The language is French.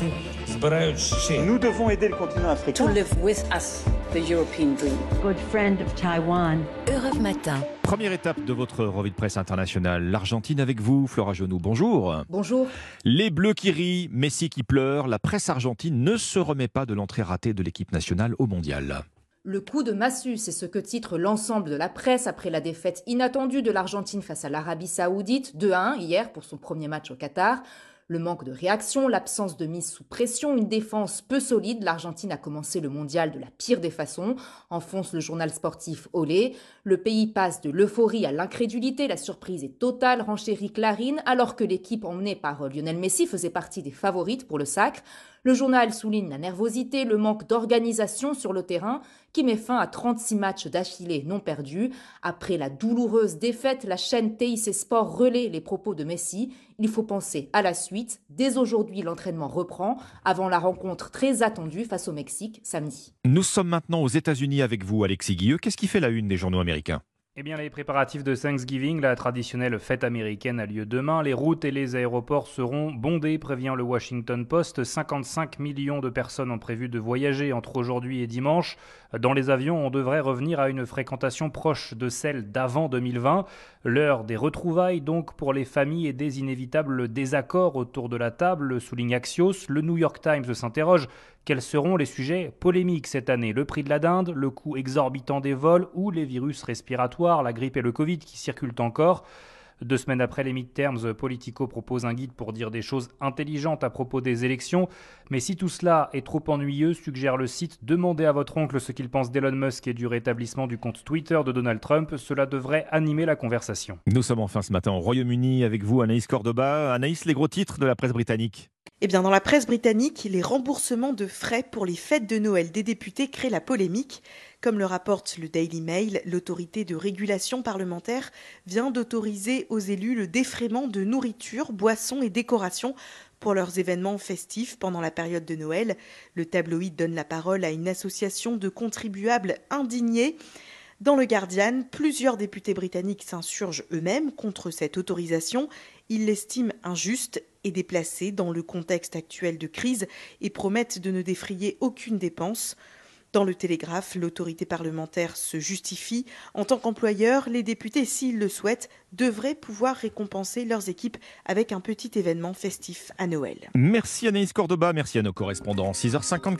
Nous devons aider le continent africain. To live with us the European dream. Good friend of Taiwan. Europe Matin. Première étape de votre revue de presse internationale, l'Argentine avec vous, Flora Genoux. Bonjour. Bonjour. Les Bleus qui rient, Messi qui pleure, la presse argentine ne se remet pas de l'entrée ratée de l'équipe nationale au mondial. Le coup de massue, c'est ce que titre l'ensemble de la presse après la défaite inattendue de l'Argentine face à l'Arabie Saoudite 2-1 hier pour son premier match au Qatar. Le manque de réaction, l'absence de mise sous pression, une défense peu solide, l'Argentine a commencé le mondial de la pire des façons, enfonce le journal sportif Olé. Le pays passe de l'euphorie à l'incrédulité, la surprise est totale, renchérit Clarine, alors que l'équipe emmenée par Lionel Messi faisait partie des favorites pour le sacre. Le journal souligne la nervosité, le manque d'organisation sur le terrain qui met fin à 36 matchs d'affilée non perdus. Après la douloureuse défaite, la chaîne TIC Sport relaie les propos de Messi. Il faut penser à la suite. Dès aujourd'hui, l'entraînement reprend avant la rencontre très attendue face au Mexique samedi. Nous sommes maintenant aux États-Unis avec vous, Alexis Guilleux. Qu'est-ce qui fait la une des journaux américains? Eh bien, les préparatifs de Thanksgiving, la traditionnelle fête américaine, a lieu demain. Les routes et les aéroports seront bondés, prévient le Washington Post. 55 millions de personnes ont prévu de voyager entre aujourd'hui et dimanche. Dans les avions, on devrait revenir à une fréquentation proche de celle d'avant 2020. L'heure des retrouvailles, donc, pour les familles et des inévitables désaccords autour de la table, souligne Axios. Le New York Times s'interroge quels seront les sujets polémiques cette année? Le prix de la dinde, le coût exorbitant des vols ou les virus respiratoires, la grippe et le Covid qui circulent encore deux semaines après les midterms, Politico propose un guide pour dire des choses intelligentes à propos des élections. Mais si tout cela est trop ennuyeux, suggère le site, demandez à votre oncle ce qu'il pense d'Elon Musk et du rétablissement du compte Twitter de Donald Trump. Cela devrait animer la conversation. Nous sommes enfin ce matin au Royaume-Uni avec vous, Anaïs Cordoba. Anaïs, les gros titres de la presse britannique. Eh bien, dans la presse britannique, les remboursements de frais pour les fêtes de Noël des députés créent la polémique. Comme le rapporte le Daily Mail, l'autorité de régulation parlementaire vient d'autoriser aux élus le défraiement de nourriture, boissons et décorations pour leurs événements festifs pendant la période de Noël. Le tabloïd donne la parole à une association de contribuables indignés. Dans le Guardian, plusieurs députés britanniques s'insurgent eux-mêmes contre cette autorisation. Ils l'estiment injuste et déplacée dans le contexte actuel de crise et promettent de ne défrayer aucune dépense. Dans le Télégraphe, l'autorité parlementaire se justifie. En tant qu'employeur, les députés, s'ils le souhaitent, devraient pouvoir récompenser leurs équipes avec un petit événement festif à Noël. Merci Anaïs Cordoba, merci à nos correspondants. 6h50.